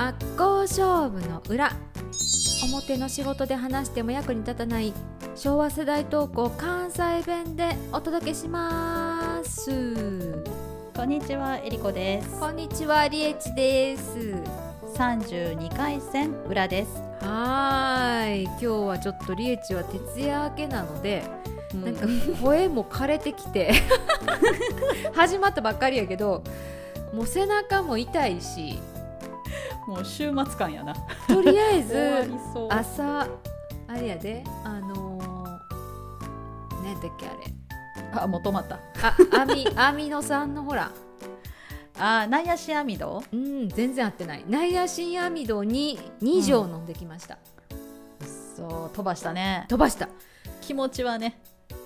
真っ向勝負の裏。表の仕事で話しても役に立たない。昭和世代投稿関西弁でお届けします。こんにちは、えりこです。こんにちはりえちです。三十二回戦裏です。はーい。今日はちょっとりえちは徹夜明けなので、ななんか声も枯れてきて 始まったばっかりやけどもう背中も痛いしもう週末感やな。とりあえず。朝あれやであのー、何だっけあれあ、もう止まった。あアミアミノ酸のほらあ、ナイアシアミド。うん全然合ってないナイアシンアミドに2錠飲んできました、そう、飛ばしたね。飛ばした気持ちはね。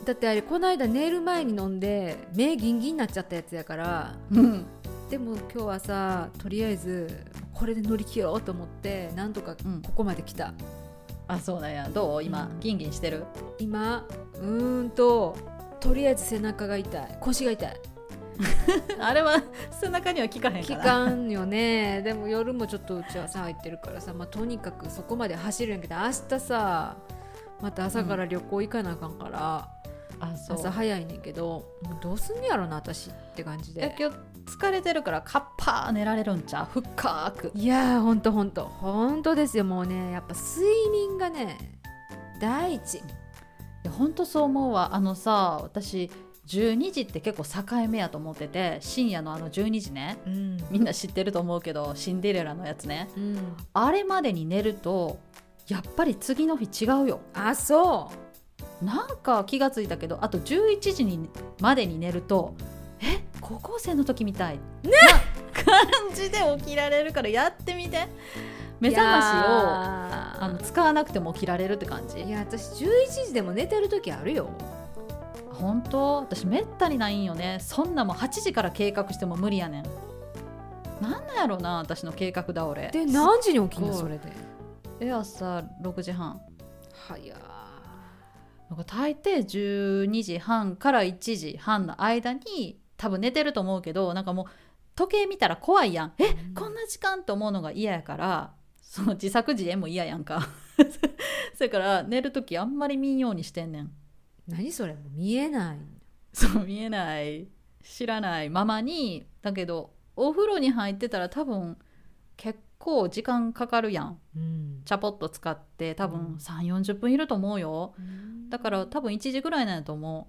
だってあれこの間寝る前に飲んで目ギンギンになっちゃったやつやからうん。でも今日はさとりあえずこれで乗り切ろうと思ってなんとかうんここまで来た、あ、そうだや。どう、今、うんギンギンしてる？今うーんととりあえず背中が痛い腰が痛い あれは背中には効かへんか期な。間よねでも夜もちょっとうちはさ入ってるからさ、まあ、とにかくそこまで走るんやけど明日さまた朝から旅行行かなあかんから、う。朝早いねんけどどうすんねやろな私って感じで。今日疲れてるからカッパー寝られるんちゃう？深く。いやーほんとほんと。ほんとですよもうね。やっぱ睡眠がね第一いやほんとそう思うわ。あのさ私12時って結構境目やと思ってて深夜のあの12時ね。うん、みんな知ってると思うけどシンデレラのやつね。うん、あれまでに寝るとやっぱり次の日違うよ。あそなんか気がついたけどあと11時にまでに寝るとえ高校生の時みたい。ね。感じで起きられるからやってみて。う目覚ましをああの使わなくても起きられるって感じ。いや私11時でも寝てる時あるよ。本当？私めったにないんよね。そんなもん8時から計画しても無理やねん。なんなんやろな私の計画だ俺。で何時に起きんの？それで。え朝6時半。はやなんか大抵12時半から1時半の間に多分寝てると思うけどなんかもう時計見たら怖いやん。えこんな時間と思うのが嫌やからその自作自演も嫌やんか。それから寝る時あんまり見んようにしてんねん。何それ見えないそう見えない。知らないままに。だけどお風呂に入ってたら多分結構時間かかるやん。うん。チャポッと使って多うん。分3 4 0分いると思うよ。だから多分1時ぐらいなんやと思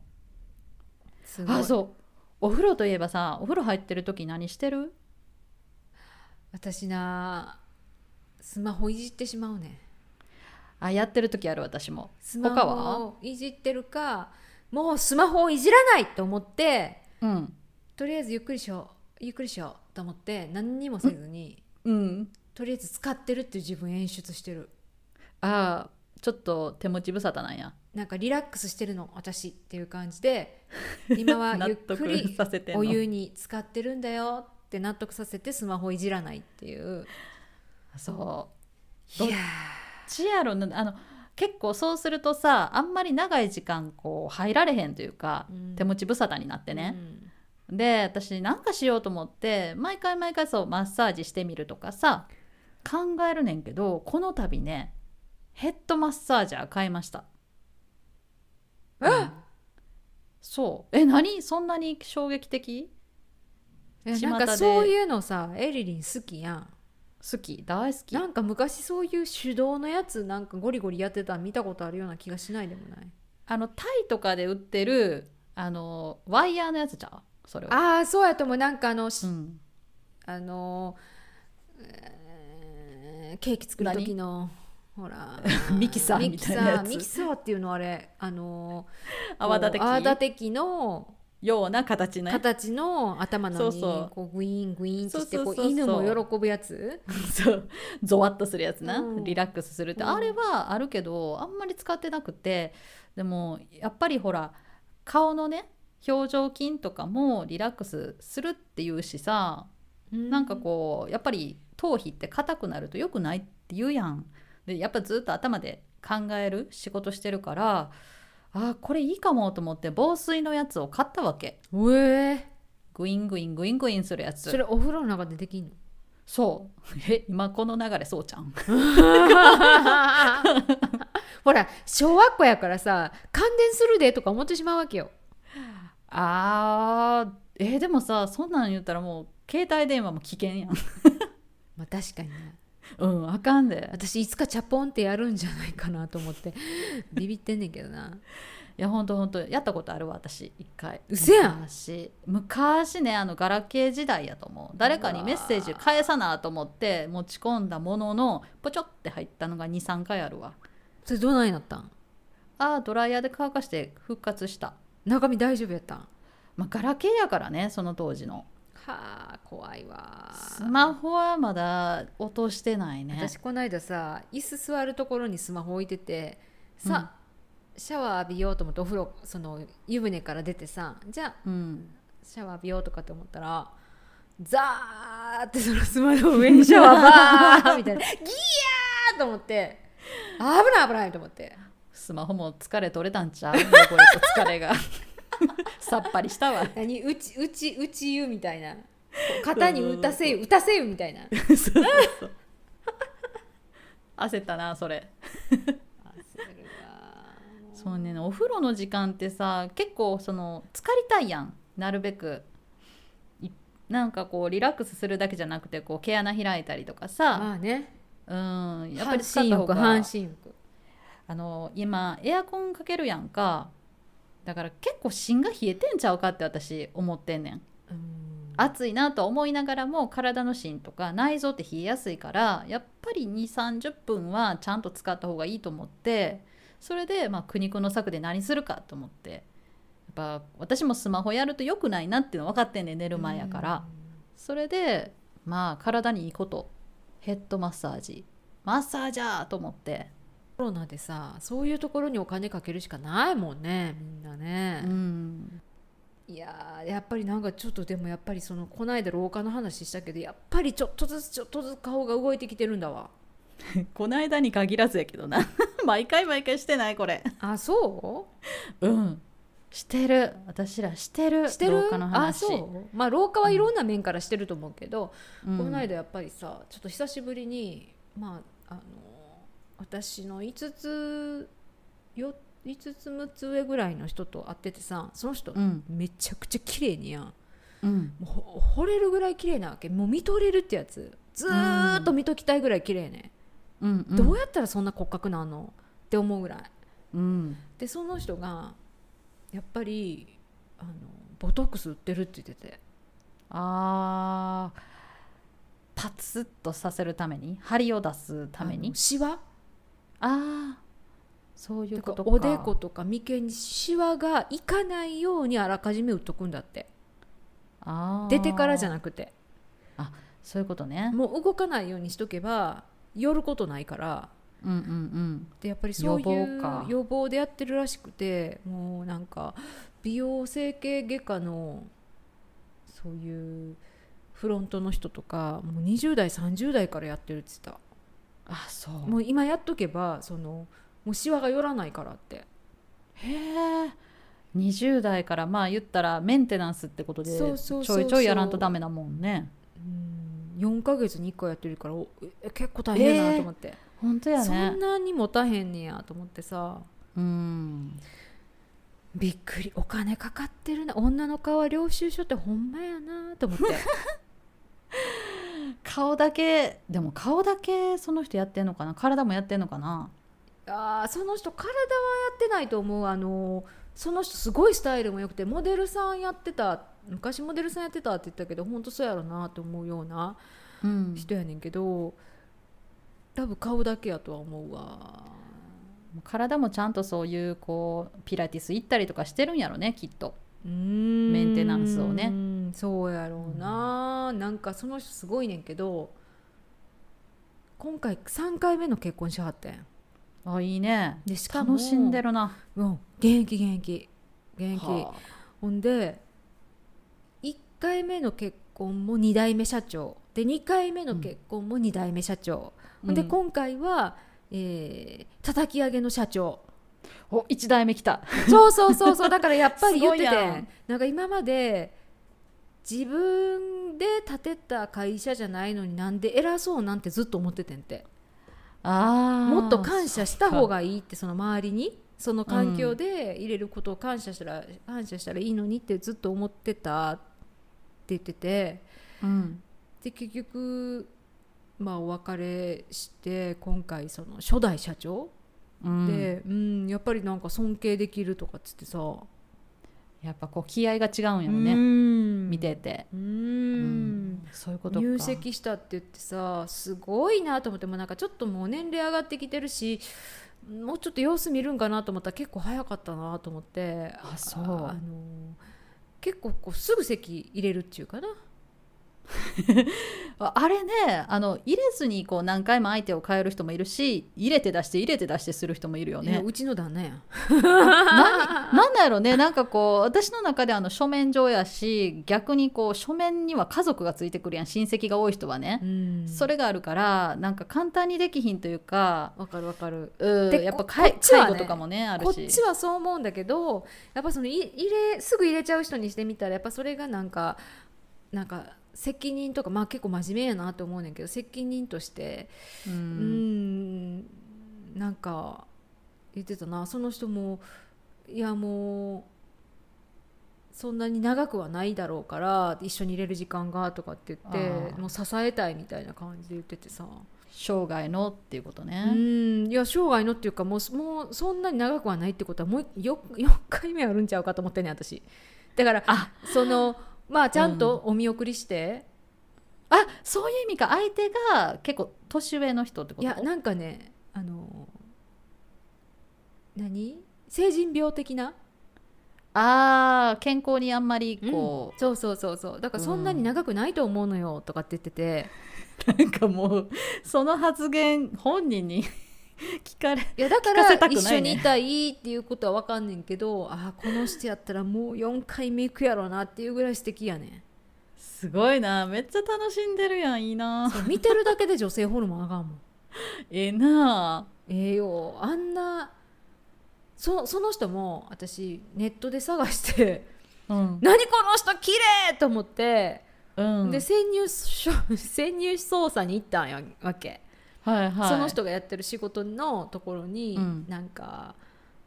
すごい。うあそう。お風呂といえばさお風呂入ってる時何してる？私なスマホいじってしまうね。あやってる時ある私も。スマホをいじってるかもうスマホをいじらないと思ってうん。とりあえずゆっくりしようゆっくりしようと思って何にもせずに。うんとりあえず使ってるっていう自分演出してる。あちょっと手持ち無沙汰なんや。なんかリラックスしてるの私っていう感じで 今はゆっくりさせてんの。お湯に使ってるんだよって納得させてスマホいじらないっていう。そう。いやちやろな。あの結構そうするとさあんまり長い時間こう入られへんというか、うん。手持ち無沙汰になってーね、うん。で私なんかしようと思って毎回毎回そうマッサージしてみるとかさ考えるねんけどこの度ねヘッドマッサージャー買いました。え？うん。そう。え何？そんなに衝撃的？なんかそういうのさエリリン好きやん。好き。大好き。なんか昔そういう手動のやつなんかゴリゴリやってたの見たことあるような気がしないでもない。あのタイとかで売ってるあのワイヤーのやつじゃう？それは。ああそうやと思う。なんかあの、しうん。あのえーケーキ作る時のほら。ミキサーみたいなやつ。ミキサーミキサーっていうのあれあの泡立て器？泡立て器のような形ね形の頭のにこうグイーングイーンってしてこう犬も喜ぶやつ？そう。ゾワッとするやつな、うん。リラックスするって、うん。あれはあるけどあんまり使ってなくてでもやっぱりほら顔のね表情筋とかもリラックスするっていうしさ、なんかこうやっぱり頭皮って硬くなると良くないって言うやんでやっぱずっと頭で考える仕事してるからあこれいいかもと思って防水のやつを買ったわけうえグイングイングイングインするやつそれお風呂の中でできんのそうえ今この流れそうちゃんほら小学校やからさ感電するでとか思ってしまうわけよあーえーでもさそんなん言ったらもう携帯電話も危険やんまあ確かにね。うんあかんで。私いつかチャポンってやるんじゃないかなと思って。ビビってんねんけどな。いやほんとほんとやったことあるわ私一回。うせやん。昔。昔ねあのガラケー時代やと思う。誰かにメッセージ返さなと思って持ち込んだもののポチョって入ったのが23回あるわ。それどないなったん？あードライヤーで乾かして復活した。中身大丈夫やったん？まあガラケーやからねその当時のはあ怖いわ。スマホはまだ落としてないね。私この間さ椅子座るところにスマホ置いててさ、シャワー浴びようと思ってお風呂その湯船から出てさじゃあうん。シャワー浴びようとかって思ったらザーってそのスマホの上にシャワーバーみたいな ギヤーと思って危ない危ないと思って。スマホも疲れ取れたんちゃう？汚れと疲れが さっぱりしたわ。何？うちうちうち湯みたいな。肩に打たせ湯打たせ湯みたいな。そうそうそう。焦ったなそれ。そうねお風呂の時間ってさ結構その浸かりたいやん。なるべく。いなんかこうリラックスするだけじゃなくてこう毛穴開いたりとかさ、まあね。うんやっぱり使半身た方が半身浴。あの今エアコンかけるやんかだから結構芯が冷えてんちゃうかって私思ってんねん。うん。暑いなとは思いながらも体の芯とか内臓って冷えやすいからやっぱり2 3 0分はちゃんと使った方がいいと思ってそれで、まあ、苦肉の策で何するかと思って。やっぱ私もスマホやると良くないなっていうの分かってんねん寝る前やから、それでまあ体にいいことヘッドマッサージ。マッサージャーと思って、コロナでさそういうところにお金かけるしかないもんねみんなね、うん、いやーやっぱりなんかちょっとでもやっぱりそのこないだ廊下の話したけどやっぱりちょっとずつちょっとずつ顔が動いてきてるんだわ。こないだに限らずやけどな。毎回毎回してないこれ。あそう？ん。してる。私らしてるうしてる？廊下のあ話そう？まあ廊下はいろんな面からしてると思うけど、うん。この間やっぱりさちょっと久しぶりにまああの私の5つよ5つ6つ上ぐらいの人と会っててさその人、うん。めちゃくちゃ綺麗にやん。うん。もうほ惚れるぐらい綺麗なわけ。もう見とれるってやつ。ずーっと見ときたいぐらい綺麗ね、うんうん。どうやったらそんな骨格なんの？って思うぐらい。うん。でその人がやっぱりあのボトックス売ってるって言ってて。あー。パツッとさせるために？張りを出すために？シワ？ああそういうだことかおでことか眉間にシワがいかないようにあらかじめ売っとくんだって。あー。出てからじゃなくて。そういうことね。もう動かないようにしとけば寄ることないから。うんうんうん。でやっぱりそういう予防か。予防でやってるらしくてもうなんか美容整形外科のそういうフロントの人とかもう20代30代からやってるって言ってあそう。たもう今やっとけばそのもうシワが寄らないからって。へえ20代からまあ言ったらメンテナンスってことでちょいちょいやらんとダメなもんね。うん。4ヶ月に1回やってるから結構大変やなと思って、本当やそねんなに持たへんねやと思ってさ。うん。びっくり。お金かかってるな。女の顔は領収書ってほんまやなと思って 顔だけでも顔だけその人やってんのかな？体もやってんのかな？あーその人体はやってないと思う。あのその人すごいスタイルも良くてモデルさんやってた昔モデルさんやってたって言ったけど本当そうやろなと思うようなうん。人やねんけど多分顔だけやとは思うわ。体もちゃんとそういうこうピラティス行ったりとかしてるんやろねきっと。メンテナンスをねそうやろうな、なんかその人すごいねんけど今回3回目の結婚しはってん。あいいね。でしかも楽しんでるな。うん現役現役現役はあ。ほんで1回目の結婚も2代目社長。で2回目の結婚も2代目社長、ほんでうん今回は、えー叩き上げの社長。お1代目来た。そうそうそうそう。だからやっぱり言ってて なんか今まで自分で建てた会社じゃないのになんで偉そうなんてずっと思っててんて。あもっと感謝した方がいいってその周りにその環境で入れることを感謝したら、感謝したらいいのにってずっと思ってたって言ってて。うんで結局まあお別れして今回その初代社長うん。で、うんやっぱりなんか尊敬できるとかっつってさやっぱこう気合が違うんやろね、ね見てて、ううん。んそういうことか。入籍したって言ってさすごいなと思ってもなんかちょっともう年齢上がってきてるしもうちょっと様子見るんかなと思ったら結構早かったなと思って。あそう。あの結構こうすぐ席入れるっていうかなあ あれねあの入れずにこう何回も相手を変える人もいるし入れて出して入れて出してする人もいるよね。うちの旦那やん何なんだやろね。なんかこう私の中であの書面上やし逆にこう書面には家族がついてくるやん。親戚が多い人はね、うん。それがあるからなんか簡単にできひんというかわかるわかる。うんでやっぱこ介ね介護とかもねあるし。こっちはそう思うんだけどやっぱそのい入れすぐ入れちゃう人にしてみたらやっぱそれがなんかなんか責任とかまあ結構真面目やなと思うねんけど責任としてううんんなんか言ってたな。その人もいやもうそんなに長くはないだろうから一緒に入れる時間がとかって言ってもう支えたいみたいな感じで言っててさ生涯のっていうことうね、ん。いや生涯のっていうかもうもうそんなに長くはないってことはもう 4, 4回目あるんちゃうかと思ってんねん私。だからあ。そのまあちゃんとお見送りして、あそういう意味か。相手が結構年上の人ってこと？いやなんかねあの何？成人病的な？あー健康にあんまりこそうそうそうそう。だからそんなに長くないと思うのよとかって言ってて、う、なんかもうその発言本人に聞かれいやだか聞かせたらくないね。一緒にいたいっていうことは分かんねんけどあーこの人やったらもう4回目行くやろなっていうぐらい素敵やね。んすごいな。めっちゃ楽しんでるやんいいな。見てるだけで女性ホルモン上がんもん。ええな。ええよ。あんなそその人も私ネットで探してうん「何この人綺麗と思って、うん。で潜入潜入捜査に行ったんやわけ、はいはい。その人がやってる仕事のところに、うん。なんか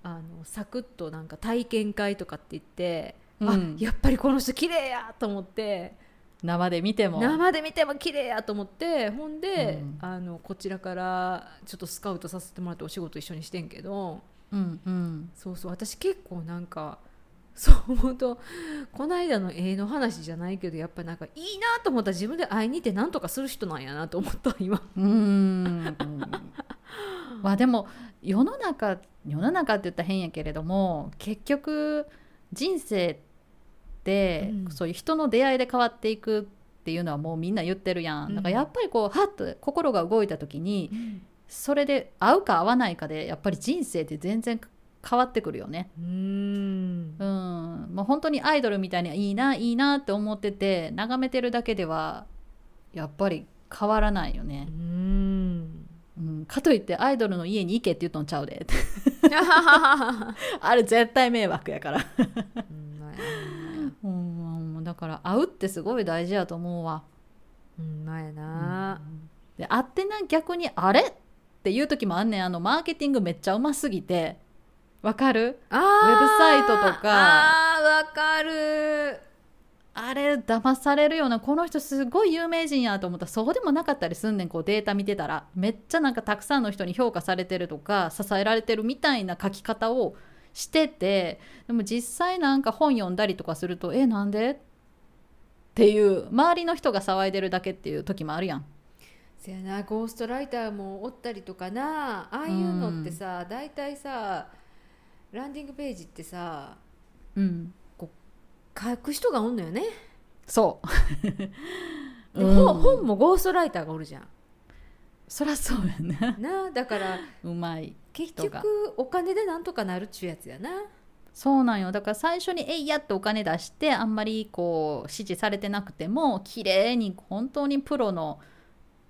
あのサクッとなんか体験会とかって言って、うん。あやっぱりこの人綺麗やと思って生で見ても。生で見ても綺麗やと思ってほんで、うん。あのこちらからちょっとスカウトさせてもらってお仕事一緒にしてんけどうんうん。そうそう私結構なんかそう思うとこの間の絵の話じゃないけどやっぱなんかいいなと思ったら自分で会いに行って何とかする人なんやなと思った今。うーん。まあでも世の中世の中って言ったら変やけれども結局人生って、うん。そういう人の出会いで変わっていくっていうのはもうみんな言ってるやん。だからやっぱりこうはっと心が動いた時にそれで合うか合わないかでやっぱり人生って全然変わってくるよね。うーん。うん、もう本当にアイドルみたいにいいないいなって思ってて眺めてるだけではやっぱり変わらないよね。う。ん。うん、かといってアイドルの家に行けって言ったんちゃうで。あれ絶対迷惑やから、うん。だから会うってすごい大事やと思うわ、うん。まやな、で会ってな逆にあれ？っていう時もあんねん。あのマーケティングめっちゃうますぎてわかる？ウェブサイトとか。あーわかる。あれ騙されるようなこの人すごい有名人やと思った。らそうでもなかったりすんねんこうデータ見てたら。めっちゃなんかたくさんの人に評価されてるとか支えられてるみたいな書き方をしてて。でも実際なんか本読んだりとかするとえなんで？っていう周りの人が騒いでるだけっていう時もあるやん。せやなゴーストライターもおったりとかな。ああいうのってさ、大体さランディングページってさうん、書く人がおんのよね、そう。でうん本本もゴーストライターがおるじゃんそりゃそうやね。なだからうまい。結人が局お金でなんとかなるっちゅうやつやなそうなんよだから最初に「えいや」ってお金出してあんまりこう支持されてなくても綺麗に本当にプロの、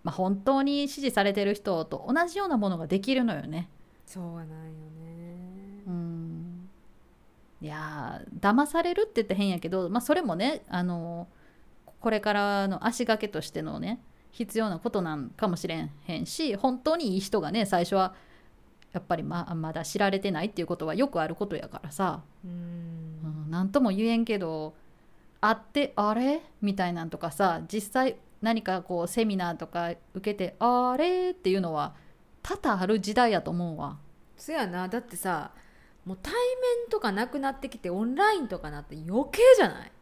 まあ、本当に支持されてる人と同じようなものができるのよね。そうはないよねうんいやー騙されるって言って変やけど、まあ、それもねあのこれからの足掛けとしてのね必要なことなんかもしれへんし本当にいい人がね最初はやっぱりままだ知られてないっていうことはよくあることやからさ。うん。うん、なんとも言えんけど会ってあれ？みたいなんとかさ実際何かこうセミナーとか受けてあれ？っていうのは多々ある時代やと思うわ。そやな。だってさもう対面とかなくなってきてオンラインとかなって余計じゃない？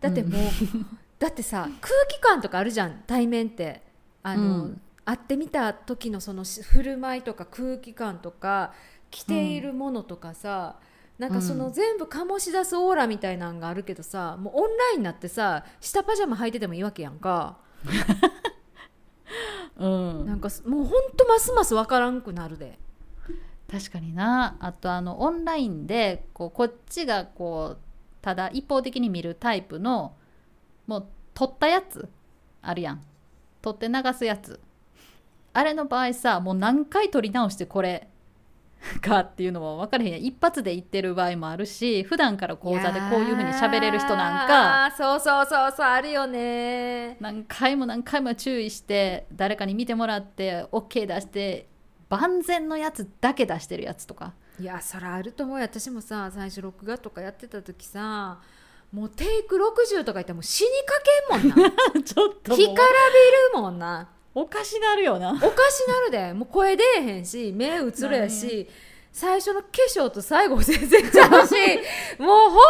だってもう、だってさ空気感とかあるじゃん対面って。あの、うん。会ってみた時のそのし振る舞いとか空気感とか着ているものとかさ、なんかそのうん。全部醸し出すオーラみたいなんがあるけどさもうオンラインになってさ下パジャマ履いててもいいわけやんか、うん。なんかもうほんとますます分からんくなるで確かにな。あとあのオンラインでこうこっちがこうただ一方的に見るタイプのもう撮ったやつあるやん。撮って流すやつ。あれの場合さもう何回撮り直してこれ かっていうのも分からへんやん。一発で言ってる場合もあるし普段から講座でこういうふうに喋れる人なんかかそうそうそうそうあるよね。何回も何回も注意して誰かに見てもらって OK 出して万全のやつだけ出してるやつとか。いやそれあると思うよ。私もさ最初録画とかやってた時さもうテイク60とか言ったらもう死にかけんもんな。ちょっと干からびるもんな。おかしなるよな。おかしなるで。もう声出えへんし目映るやし最初の化粧と最後全然ちゃうし もうほんま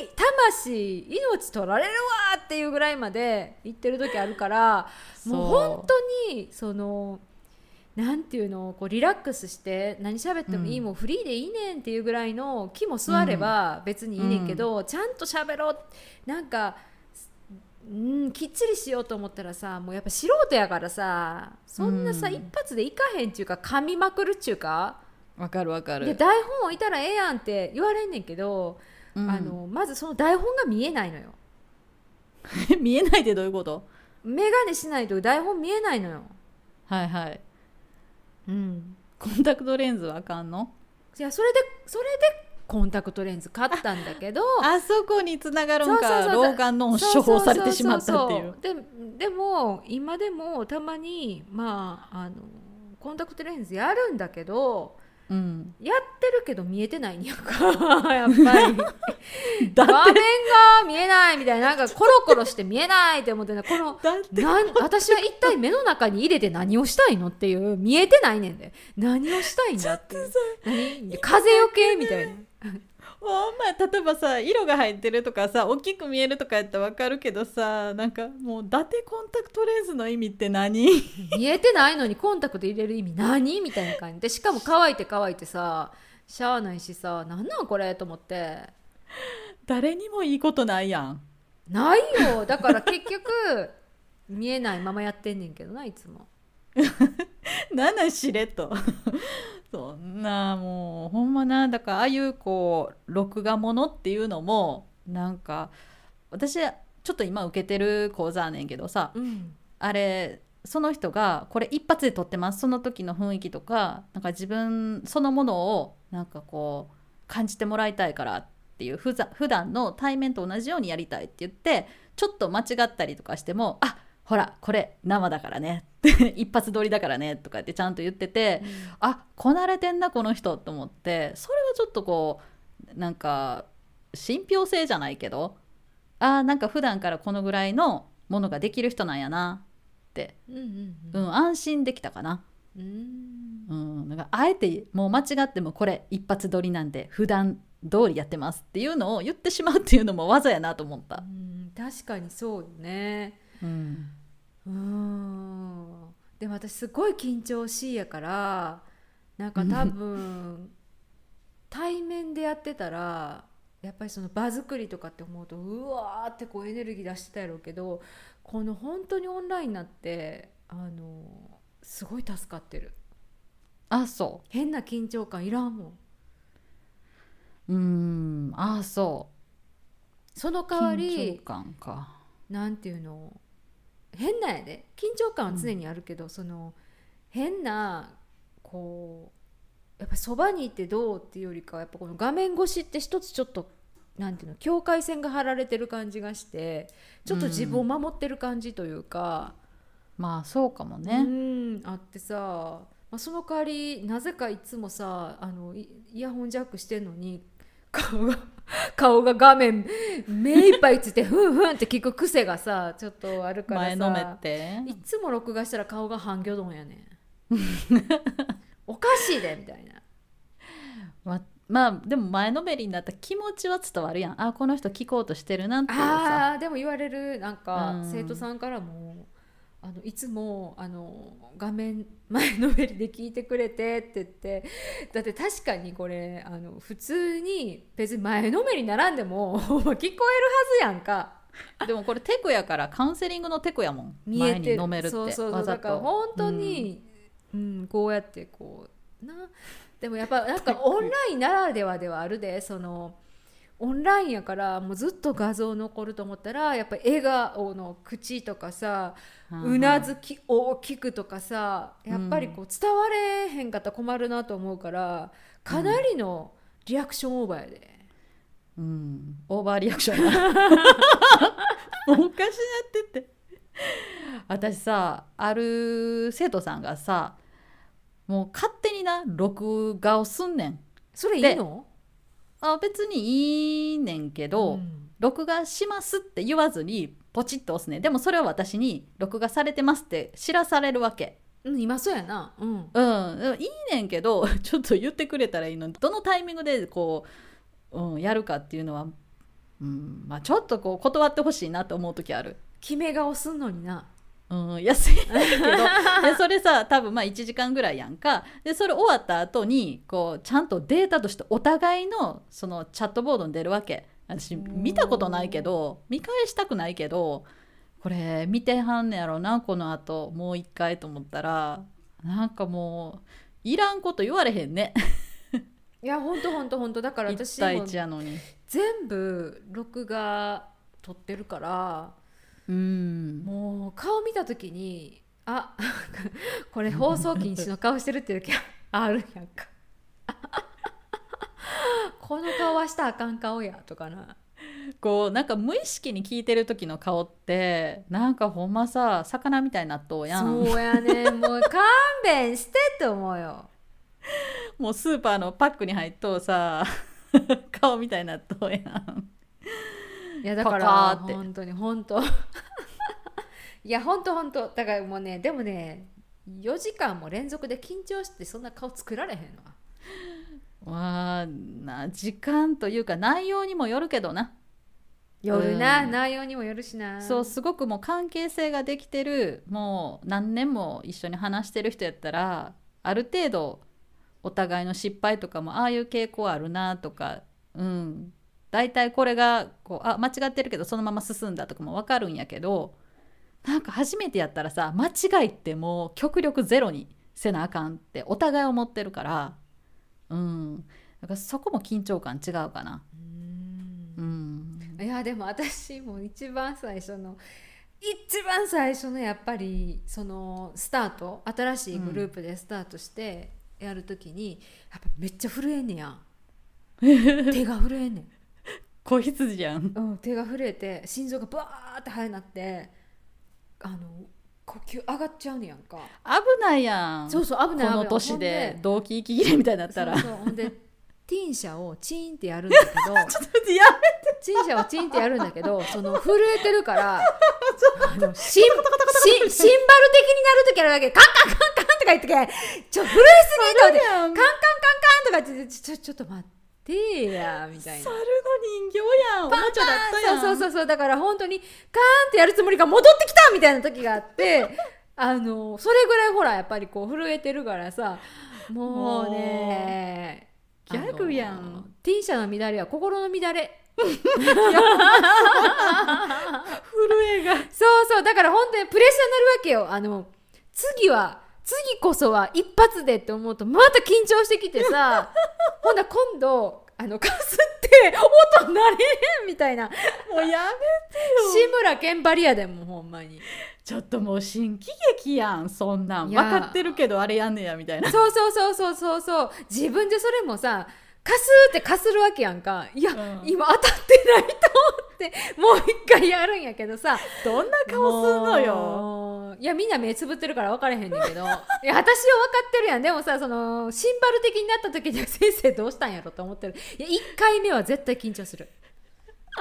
に魂命取られるわっていうぐらいまで言ってる時あるからもう本当にそのなんていうのこうリラックスして何喋ってもいい、うん。もうフリーでいいねんっていうぐらいの気も座れば別にいいねんけど、ちゃんと喋ろう。なんか、うん、きっちりしようと思ったらさもうやっぱ素人やからさそんなさ、うん。一発でいかへんっていうか噛みまくるっちゅうかわかるわかでる、台本置いたらええやんって言われんねんけど、うん。あのまずその台本が見えないのよ。見えないでどういうこと？眼鏡しないと台本見えないのよ。はいはいうん。コンタクトレンズはあかんの？いやそれでそれでコンタクトレンズ買ったんだけどあそこにつながるんか老眼の処方されてしまったっていう。でも今でもたまにまああのコンタクトレンズやるんだけどうん。やってるけど見えてないんやんか やっぱり。だ画面が見えないみたいななんかコロコロして見えないって思ってねこのなん私は一体目の中に入れて何をしたいのっていう見えてないねんで。何をしたいんだって風よけ？みたいなほんまや例えばさ色が入ってるとかさ大きく見えるとかやったらわかるけどさなんかもう伊達コンタクトレンズの意味って何？見えてないのにコンタクト入れる意味何みたいな感じ。でしかも乾いて乾いてさしゃあないしさなんなんこれと思って。誰にもいいことないやん。ないよ。だから結局見えないままやってんねんけどないつもなんなんしれっと。そんなもうほんまなだからああいうこう録画ものっていうのもなんか私ちょっと今受けてる講座ねんけどさうん。あれその人がこれ一発で撮ってます。その時の雰囲気とかなんか自分そのものをなんかこう感じてもらいたいからっていうふざ普段の対面と同じようにやりたいって言ってちょっと間違ったりとかしてもあほらこれ生だからね。一発撮りだからね。とかってちゃんと言ってて、あこなれてんなこの人と思って。それはちょっとこうなんか信憑性じゃないけどあーなんか普段からこのぐらいのものができる人なんやな。って、うんうんう、うん安心できたかな。うん。うん、だからあえてもう間違ってもこれ一発撮りなんで普段通りやってますっていうのを言ってしまうっていうのも技やなと思った。うん確かにそうよね。うん、うん。でも私すごい緊張しいやからなんか多分対面でやってたらやっぱりその場作りとかって思うとうわーってこうエネルギー出してたやろうけどこの本当にオンラインになってあのすごい助かってる。あそ変な緊張感いらんもん。ううん。あそそのう代わり緊張感か。なんていうの？変なんやで。緊張感は常にあるけど、その変なこうやっぱそばにいてどうっていうよりかはやっぱこの画面越しって一つちょっとなんていうの境界線が張られてる感じがしてちょっと自分を守ってる感じというか、まあそうかもうね、んあってさ、まあ、その代わりなぜかいつもさあのイイヤホンジャックしてんのに顔が顔が画面目いっぱいついてふんふんって聞く癖がさちょっとあるからさ。前のめって。いつも録画したら顔が半魚丼やねん。おかしいでみたいな。ままあでも前のめりになった気持ちは伝わるやん。あこの人聞こうとしてるなっていうさ。あーでも言われる。なんか、うん。生徒さんからもあのいつもあの画面前のめりで聞いてくれてって言ってだって確かにこれあの普通に別に前のめりにならんでも聞こえるはずやんか。でもこれテクやからカウンセリングのテクやもん。見えて前に飲めるってそうそうそう。だからと本当に、うんこうやってこうな。でもやっぱなんかオンラインならではではあるでそのオンラインやからもうずっと画像残ると思ったらやっぱ笑顔の口とかさうなずき大きくとかさやっぱりこう伝われへんかったら困るなと思うからかなりのリアクションオーバーやで。うん、オーバーリアクション。やおかしなってって。私さある生徒さんがさもう勝手にな録画をすんねん。それいいの？あ別にいいねんけど、うん録画しますって言わずにポチッと押すねんでもそれは私に録画されてますって知らされるわけうん、今そうやな。うんうんいいねんけど ちょっと言ってくれたらいいのにどのタイミングでこう、うん、やるかっていうのは、うんまあ、ちょっとこう断ってほしいなと思う時ある。決め顔すんのにな。うん、安いんだけど でそれさ多分まあ1時間ぐらいやんか。でそれ終わった後にこうちゃんとデータとしてお互いのそのチャットボードに出るわけ。私見たことないけど見返したくないけどこれ見てはんねやろなこのあともう一回と思ったら。なんかもういらんこと言われへんね。いやほんとほんとほんと。だから1私対も1やのに。全部録画撮ってるからうん。もう顔見た時にあ これ放送禁止の顔してるっていう時 あるやんか。この顔はしたらあかん顔やとかな。こうなんか無意識に聞いてる時の顔ってなんかほんまさ魚みたいになっとうやん。そうやね。もう勘弁してって思うよ。もうスーパーのパックに入っとうさ顔みたいになっとうやんいやだかパら本当に本当。いや本当本当。だからもうねでもね4時間も連続で緊張してそんな顔作られへんわ。わあな時間というか内容にもよるけどな。夜な、うん。内容にもよるしな。そうすごくもう関係性ができてるもう何年も一緒に話してる人やったらある程度お互いの失敗とかもああいう傾向あるなとかうん大体これがこうあ間違ってるけどそのまま進んだとかも分かるんやけどなんか初めてやったらさ間違いってもう極力ゼロにせなあかんってお互い思ってるからうん。だからそこも緊張感違うかな。うん。うん。いやでも私も一番最初の一番最初のやっぱりそのスタート新しいグループでスタートしてやるときに、やっぱめっちゃ震えんねや。手が震えんねん子羊じゃん。うん、手が震えて心臓がバーって速なってあの呼吸上がっちゃうねやんか危ないやん。そうそう危ないこの年で動機息切れみたいになったら。そうほんでティーン車をチーンってやるんだけど ちょっと待ってやチーン車をチーンってやるんだけどその震えてるから あのシンシシンバル的になる時あるだけカンカンカンカンとか言ってけちょ震えすぎと思ってカンカンカンカンとか言ってちょちょっと待ってやみたいな猿の人形やん。おもちゃだったやん。そうそうそうだから本当にカーンってやるつもりが戻ってきたみたいな時があって あのそれぐらいほらやっぱりこう震えてるからさもうねギャグやんあのティーン社の乱れは心の乱れ震えが。そうそうだから本当にプレッシャーになるわけよあの次は次こそは一発でって思うとまた緊張してきてさほんなら今度あのかすって音鳴れへんみたいなもうやめてよ。志村けんばりやでもうほんまにちょっともう新喜劇やん。そんなん。いや分かってるけどあれやんねやみたいな。そうそうそうそうそうそう自分でそれもさかすってかするわけやんか。いや、うん。今当たってないと思ってもう一回やるんやけどさ。どんな顔すんのよ。いやみんな目つぶってるから分からへんねんけど。いや私は分かってるやん。でもさそのシンバル的になった時には先生どうしたんやろと思ってる。いや1回目は絶対緊張する。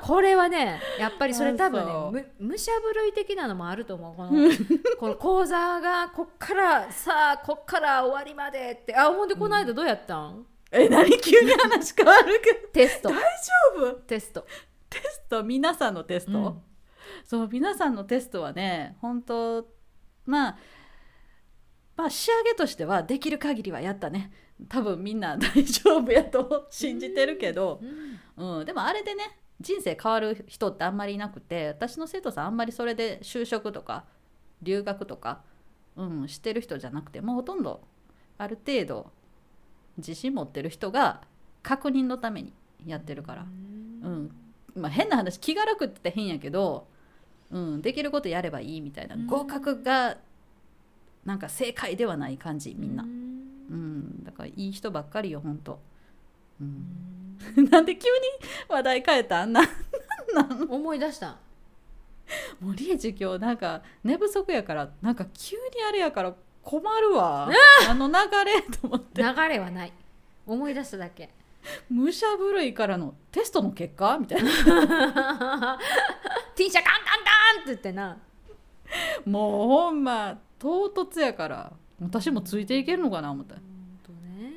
これはねやっぱりそれ多分ねむ武者震い的なのもあると思う。この この講座がこっからさあこっから終わりまでって。あほんでこの間どうやったん、え何急に話変わるけど。テスト。大丈夫？テスト。テスト？皆さんのテスト、うん。そう皆さんのテストはね本当まあまあ仕上げとしてはできる限りはやったね。多分みんな大丈夫やと信じてるけど、うん、でもあれでね人生変わる人ってあんまりいなくて私の生徒さんあんまりそれで就職とか留学とか、うん、してる人じゃなくてもうほとんどある程度自信持ってる人が確認のためにやってるから、うん。まあ、変な話気が楽って変やけど、うん、できることやればいいみたいな。うん。合格がなんか正解ではない感じみんな。う、うん、だからいい人ばっかりよほんと、う、うん。ん なんで急に話題変えたん？な 思い出した。もうリエジ今日なんか寝不足やからなんか急にあれやから困るわ。あの流れと思って。流れはない。思い出しただけ。武者震いからのテストの結果？みたいな。ティンシャカンカンカンって言ってな。もうほんま唐突やから。私もついていけるのかな？思った。ほんとね。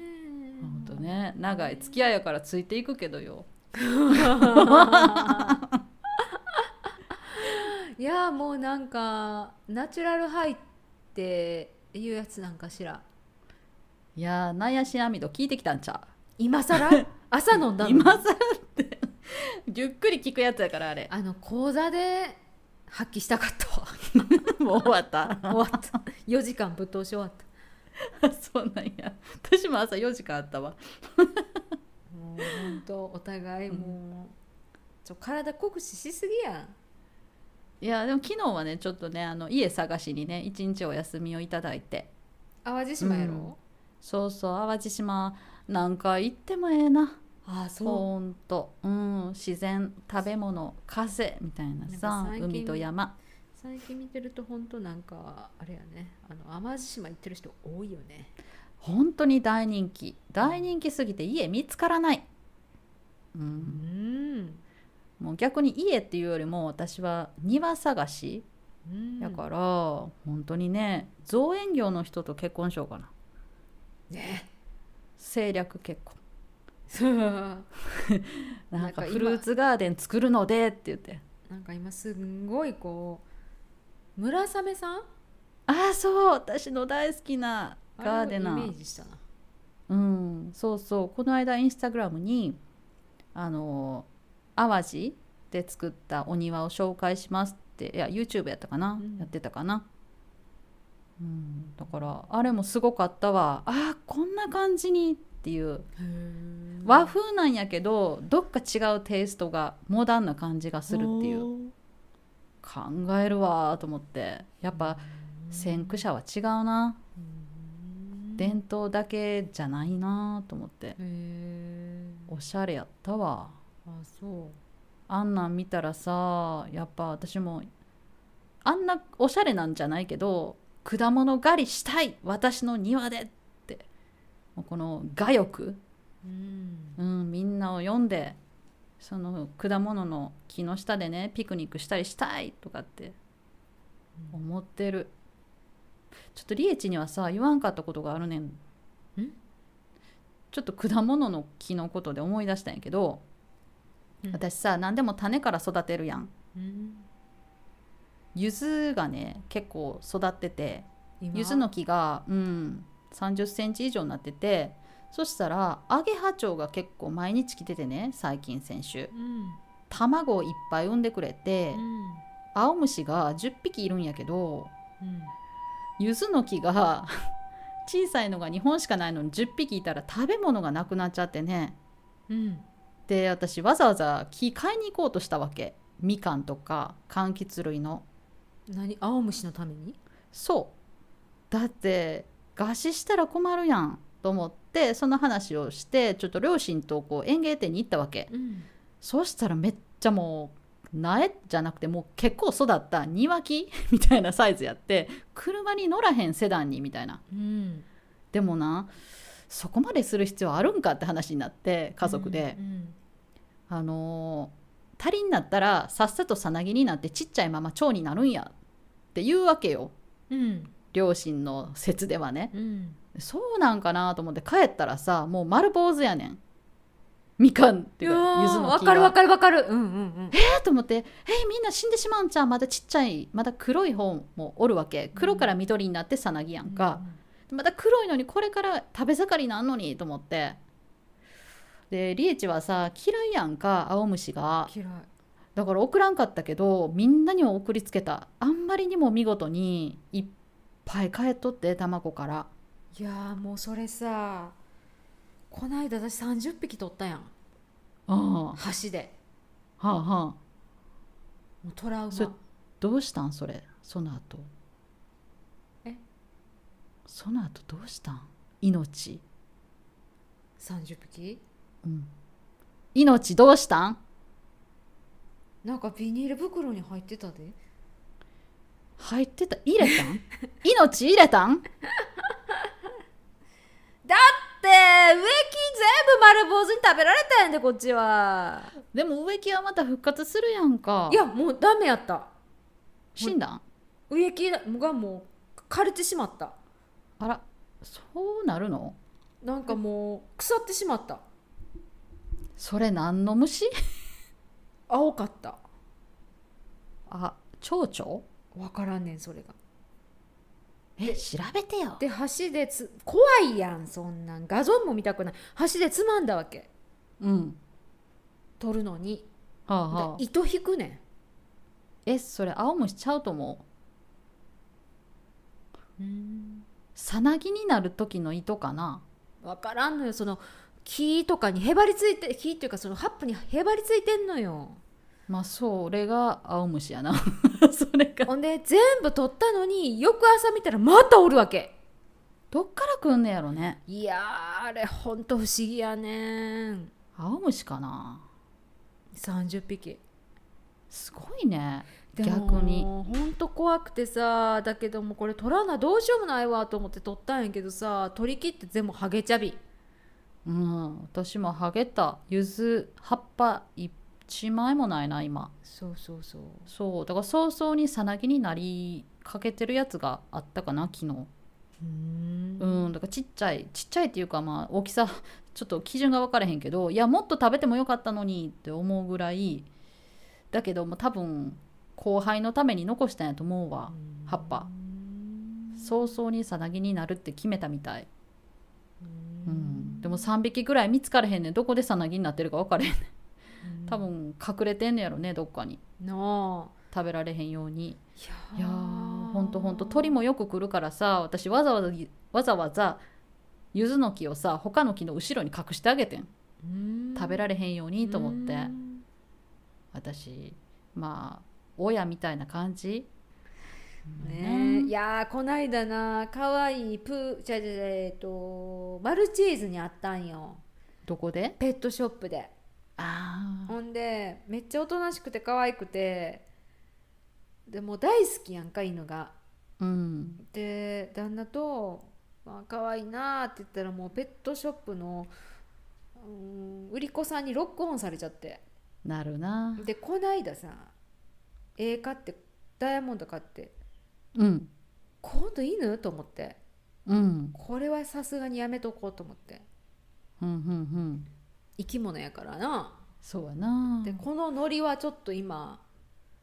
ほんとね。長い付き合いやからついていくけどよ。いやもうなんかナチュラルハイっていうやつなんかしら？いやーナイアシンアミド聞いてきたんちゃ今更？朝飲んうだの？今更って。ゆっくり聞くやつやからあれ。あの講座で発揮したかったわ。もう終わった。終わった。4時間ぶっ通し終わった。そうなんや。私も朝4時間あったわ。もう本当お互いもう、ちょ体酷使しすぎやんいやでも昨日はねちょっとねあの家探しにね一日お休みをいただいて。淡路島やろ、うん。そうそう淡路島何回行ってもええな。ああそほんと、うん、自然食べ物風みたいななんさ海と山。う最近見てると本当なんかあれやね。あの淡路島行ってる人多いよね。本当に大人気。大人気すぎて家見つからない、う、うんんもう逆に家っていうよりも私は庭探しうん。やから、本当にね造園業の人と結婚しようかな。ね。政略結婚。な なんかなんか今フルーツガーデン作るのでって言って。んか今すんごいこう村雨さん？ああそう私の大好きなガーデナあれをイメーージしたな。うんそうそう。この間インスタグラムにあの淡路で作ったお庭を紹介しますっていや YouTube やったかな、うん。やってたかな、うん、だからあれもすごかったわ。あーこんな感じにっていう。和風なんやけどどっか違うテイストがモダンな感じがするっていう。考えるわーと思って。やっぱ先駆者は違うな。伝統だけじゃないなと思って。おしゃれやったわあそあんなん見たらさやっぱ私もあんなおしゃれなんじゃないけど果物狩りしたい私の庭でって。もうこの我欲、ううん。うん、みんなを読んでその果物の木の下でねピクニックしたりしたいとかって思ってる。ちょっとリエチにはさ言わんかったことがあるねん。ん？ちょっと果物の木のことで思い出したんやけど、うん。私さ何でも種から育てるやん。うん。柚子がね結構育ってて今？柚子の木が、うん、3 0センチ以上になっててそしたらアゲハチョウが結構毎日来ててね最近先週。うん。卵をいっぱい産んでくれて、うん。青虫が10匹いるんやけどうん。柚子の木が 小さいのが2本しかないのに10匹いたら食べ物がなくなっちゃってね。うんで私わざわざ木買いに行こうとしたわけ。みかんとか柑橘類の。何青虫のために？そう。だって餓死したら困るやんと思ってその話をしてちょっと両親とこう園芸店に行ったわけ。うん。そうしたらめっちゃもう苗じゃなくてもう結構育った庭木？みたいなサイズやって車に乗らへんセダンにみたいな。うん。でもなそこまでする必要あるんかって話になって家族で、うんあのー足りんなったらさっさとさなぎになってちっちゃいまま蝶になるんやって言うわけよ。うん。両親の説ではね。うん。そうなんかなと思って帰ったらさもう丸坊主やねん。みかんっていうか柚子の木が。わかるわかるわかる。うんうんうん。えーと思って「えーみんな死んでしまうんちゃう？まだちっちゃいまだ黒い方もおるわけ。黒から緑になってさなぎやんか、まだ黒いのにこれから食べ盛りなんのにと思って。でリエチはさ嫌いやんか青虫が。嫌い。だから送らんかったけどみんなには送りつけた。あんまりにも見事にいっぱい帰っとって卵から。いやーもうそれさこないだ私30匹取ったやん。ああ。箸で。はあはあ。もうトラウそれマどうしたん？それ。その後。えその後どうしたん？命。30匹？うん。命どうしたん？なんかビニール袋に入ってたで。入ってた？入れたん？命入れたん？だって植木全部丸坊主に食べられたやんでこっちは。でも植木はまた復活するやんか。いやもうダメやった。死んだん？植木がもう枯れてしまったあらそうなるの？なんかもう腐ってしまった。それ何の虫？青かった。あ蝶々？わからんねんそれが。え調べてよ。で箸でつ怖いやんそんなん。画像も見たくない。箸でつまんだわけ。うん。取るのに。はあはあ。で糸引くねえそれ青虫ちゃうと思う？んさなぎになる時の糸かな？わからんのよ。その木とかにへばりついて木っていうかその葉っぱにへばりついてんのよ。まあそれが青虫やな。それが。ほんで全部取ったのに翌朝見たらまたおるわけ。どっから来んねやろね。いやーあれほんと不思議やねん。青虫かな？30匹。すごいね逆に。ほんと怖くてさだけどもこれ取らなどうしようもないわと思って取ったんやけどさ取り切って全部ハゲチャビ。うん私もハゲた。柚子葉っぱ一枚もないな今。そうそうそう。そうだから早々にさなぎになりかけてるやつがあったかな昨日。うん。うんだからちっちゃいちっちゃいっていうかまあ大きさ ちょっと基準が分からへんけどいやもっと食べてもよかったのにって思うぐらい。だけども多分後輩のために残したんやと思うわ。葉っぱ。早々にさなぎになるって決めたみたい、うん、でも3匹ぐらい見つからへんねん。どこでさなぎになってるか分からへんねん。多分隠れてんねやろねどっかに。なあ。食べられへんように。いいやーほんとほんと鳥もよく来るからさ私わざわざわざわざ柚子の木をさ他の木の後ろに隠してあげてん。食べられへんようにと思って。うん。私まあ親みたいな感じ？ね。えいやーこないだなかわいいプーじゃじゃえっとマルチーズにあったんよ。どこで？ペットショップで。あほんでめっちゃおとなしくて可愛くてでもう大好きやんか犬が。ーうん。で旦那と「まあ可愛いな」って言ったらもうペットショップの、うん、売り子さんにロックオンされちゃって。なるな。でこないださ絵買ってダイヤモンド買ってうん。今度犬と思って。うん。これはさすがにやめとこうと思って。うんうんうん。生き物やからな。そうやな。でこのノリはちょっと今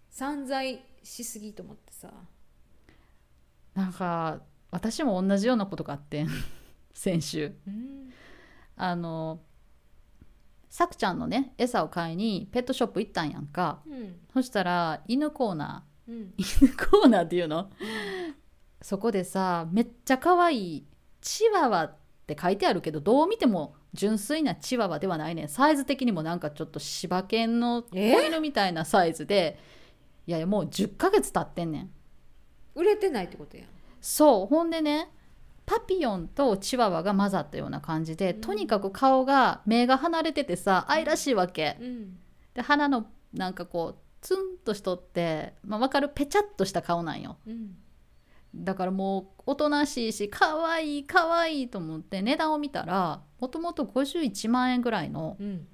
散財しすぎと思ってさ。なんか私も同じようなことがあってん。先週。うん。あのさくちゃんのね餌を買いにペットショップ行ったんやんか。うん。そしたら犬コーナー。うん。犬コーナーっていうの？そこでさめっちゃ可愛いチワワって書いてあるけどどう見ても純粋なチワワではないねん。サイズ的にもなんかちょっと柴犬の子え犬みたいなサイズで。いやいやもう10ヶ月経ってんねん。売れてないってことやん。そう。ほんでねパピヨンとチワワが混ざったような感じで、とにかく顔が目が離れててさ愛らしいわけ。うん。で鼻のなんかこうツンとしとって、まあ、分かる？ペチャッとした顔なんよ。うん。だからもうおとなしいし可愛い可愛いと思って値段を見たらもともと51万円ぐらいのうん。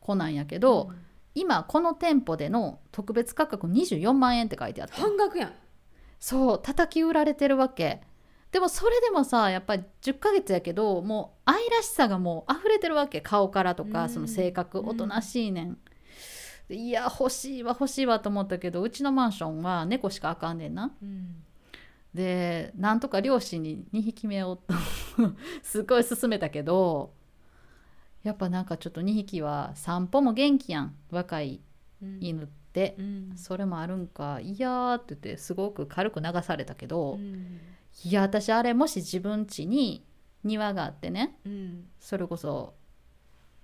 子なんやけど、今この店舗での特別価格24万円って書いてあって半額やん。そう叩き売られてるわけでもそれでもさやっぱり10ヶ月やけどもう愛らしさがもう溢れてるわけ。顔からとうん。かその性格。うん。おとなしいねん、でいや欲しいわ欲しいわと思ったけどうちのマンションは猫しかあかんねんな。うん。でなんとか両親に2匹目を すごい勧めたけどやっぱなんかちょっと2匹は散歩も元気やん。若いうん犬って。う、ん。それもあるんかいやーって言ってすごく軽く流されたけど、うんいや私あれもし自分家に庭があってねうん。それこそ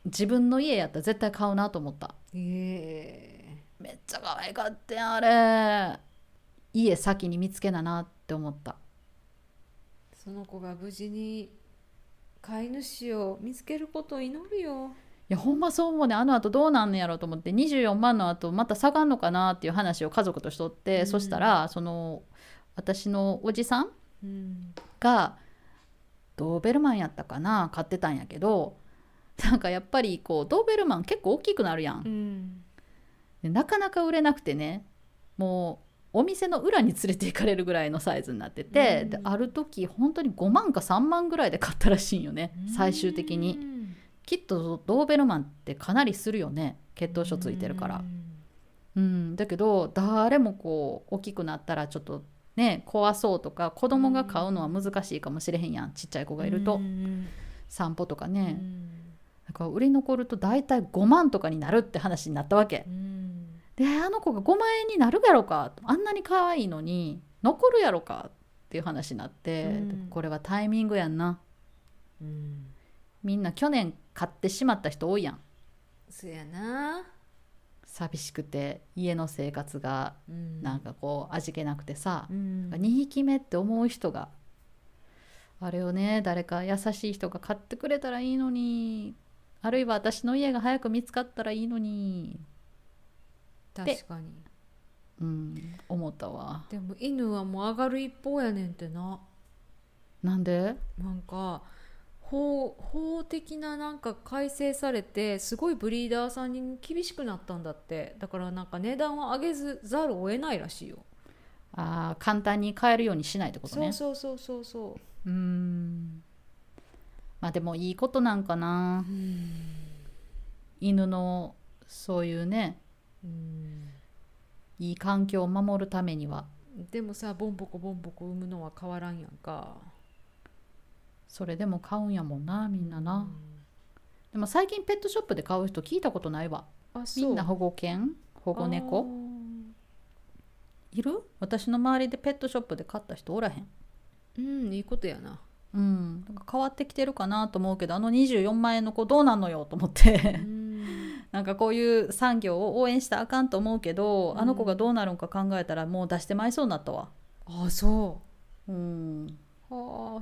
自分の家やったら絶対買うなと思った。え。めっちゃ可愛かったやんあれ。家先に見つけななって思った。その子が無事に飼い主を見つけることを祈るよ。いやほんまそう思うねあのあとどうなんねやろうと思って24万の後また下がんのかなっていう話を家族としとって、うん。そしたらその私のおじさんがドーベルマンやったかな？飼ってたんやけどなんかやっぱりこうドーベルマン結構大きくなるやん。うん。でなかなか売れなくてねもうお店の裏に連れて行かれるぐらいのサイズになってて、うん。である時本当に5万か3万ぐらいで買ったらしいんよね最終的に。うんきっとドーベルマンってかなりするよね血糖症ついてるから。うん。だけど誰もこう大きくなったらちょっとね怖そうとか子供が飼うのは難しいかもしれへんやんちっちゃい子がいると、うん散歩とかうね、んだから売り残ると大体5万とかになるって話になったわけ。うん。であの子が5万円になるやろかあんなに可愛いのに残るやろかっていう話になって、うん。これはタイミングやんな。うん。みんな去年買ってしまった人多いやん。そやな寂しくて家の生活がうん。なんかこう味気なくてさ、うん。2匹目って思う人があれをね誰か優しい人が買ってくれたらいいのにあるいは私の家が早く見つかったらいいのに確かに。うん思ったわ。でも犬はもう上がる一方やねんってな。なんで？なんか法法的ななんか改正されてすごいブリーダーさんに厳しくなったんだって。だからなんか値段を上げずざるを得ないらしいよ、あー簡単に買えるようにしないってことね。そうそうそうそうそうーん。まあでもいいことなんかな。うん。犬のそういうねうん。いい環境を守るためには。でもさボンボコボンボコ産むのは変わらんやんかそれでも買うんやもんなみんなな、でも最近ペットショップで買う人聞いたことないわ。みんな保護犬？保護猫？いる？私の周りでペットショップで買った人おらへん？うんいいことやな。うんなんか変わってきてるかなと思うけどあの24万円の子どうなんのよと思って。うん。なんかこういう産業を応援したらあかんと思うけど、うん。あの子がどうなるんか考えたらもう出してまいそうになったわ。あそう。んうはあ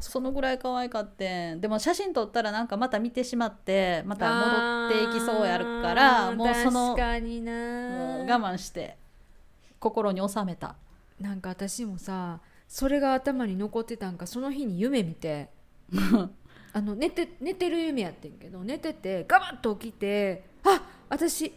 そのぐらい可愛かってでも写真撮ったらなんかまた見てしまってまた戻っていきそうやるからもうそのもう我慢して心に収めた。なんか私もさそれが頭に残ってたんかその日に夢見て あの寝て寝てる夢やってんけど寝ててガバッと起きてあ私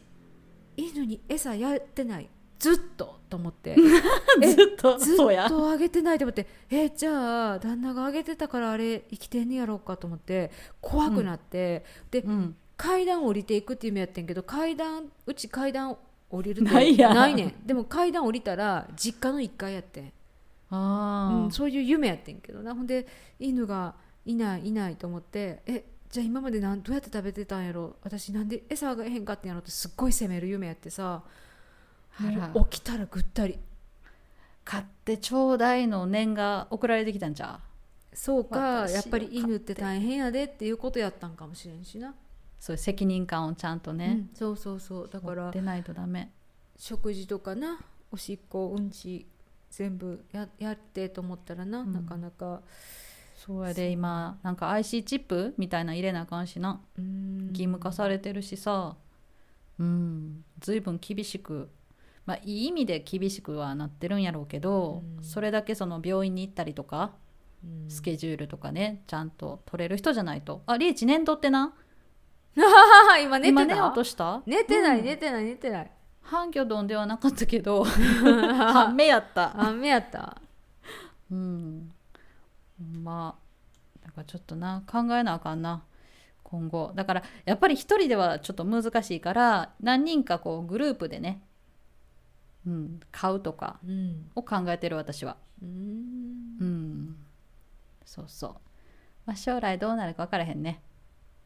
犬に餌やってない。ずっとと思って。えずっとずっとあげてないと思って。えじゃあ旦那があげてたからあれ生きてんねやろうかと思って怖くなって、でうん。階段降りていくっていう夢やってんけど階段うち階段降りるないないねん。でも階段降りたら実家の1階やってん。あー。うん、そういう夢やってんけど。なほんで犬がいないいないと思ってえじゃあ今までなんどうやって食べてたんやろ？私なんで餌がへんかったんやろってすっごい責める夢やってさ起きたらぐったり。買ってちょうだいの念が送られてきたんじゃそうか私やっぱり犬って大変やでっていうことやったんかもしれんしな、そういう責任感をちゃんとうね、んそうそうそう。だから持ってないとダメ。食事とかなおしっこうんち全部ややってと思ったらな、うん。なかなか。そうやで今なんか IC チップみたいな入れなあかんしな。うん。義務化されてるしさ。うん。随分厳しくまあいい意味で厳しくはなってるんやろうけど、うん。それだけその病院に行ったりとかうん。スケジュールとかねちゃんと取れる人じゃないと。あリーチ年度ってな？今寝てた？今寝ようとした？寝てないうん。寝てない寝てない。半魚丼ではなかったけど 半目やった。あ目やった。うん。まあだからちょっとな考えなあかんな。今後。だからやっぱり一人ではちょっと難しいから何人かこうグループでね、うん、買うとかうん。を考えてる私は。うん。うん。そうそう、まあ、将来どうなるか分からへんね。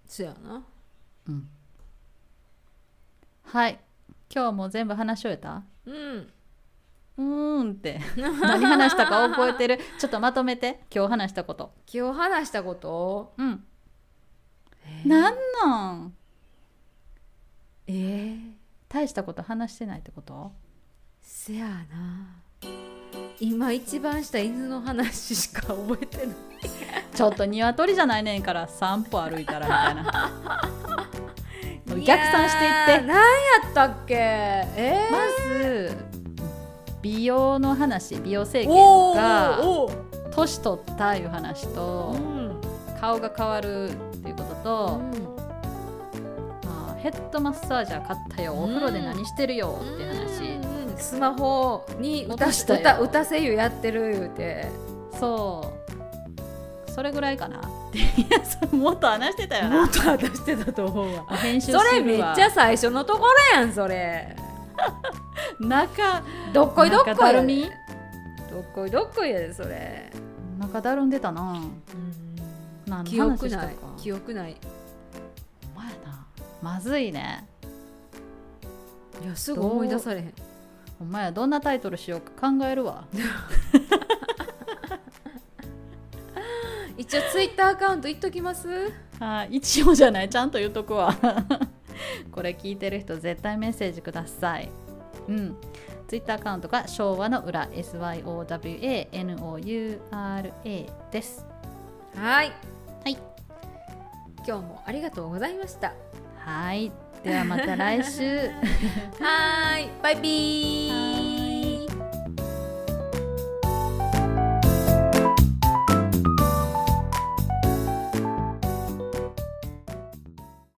そやな。うん。はい。今日もう全部話し終えた？うん。うーんって。何話したか覚えてる？ちょっとまとめて。今日話したこと。今日話したこと？うん。えー。なんなん？えー。大したこと話してないってこと？せやな。今一番した犬の話しか覚えてない。ちょっと鶏じゃないねんから散歩歩いたらみたいな。逆算していって。何やったっけ？えー？まず美容の話美容整形おーとか年取ったいう話とうん。顔が変わるっていうことと、まあ、ヘッドマッサージャー買ったよお風呂で何してるよっていう話、うんスマホに歌歌歌声優やってる言うて。そう。それぐらいかな。っ ていやそもっと話してたよな。もっと話してたと思うわ。編集それするわ。めっちゃ最初のところやんそれ。中どっこいどっこい。どっこいどっこいやでそれ。中だるんでたな。何の記憶ない。記憶ない。お前な。まずいね。いやすぐ思い出されへんお前どんなタイトルしようか考えるわ。一応ツイッターアカウント言っときます？はい一応じゃないちゃんと言っとくわ。これ聞いてる人絶対メッセージください。うん。ツイッターアカウントが昭和の裏 SYOWANOURA です。はい。はい。今日もありがとうございました。はいではまた来週。はい。バイビー。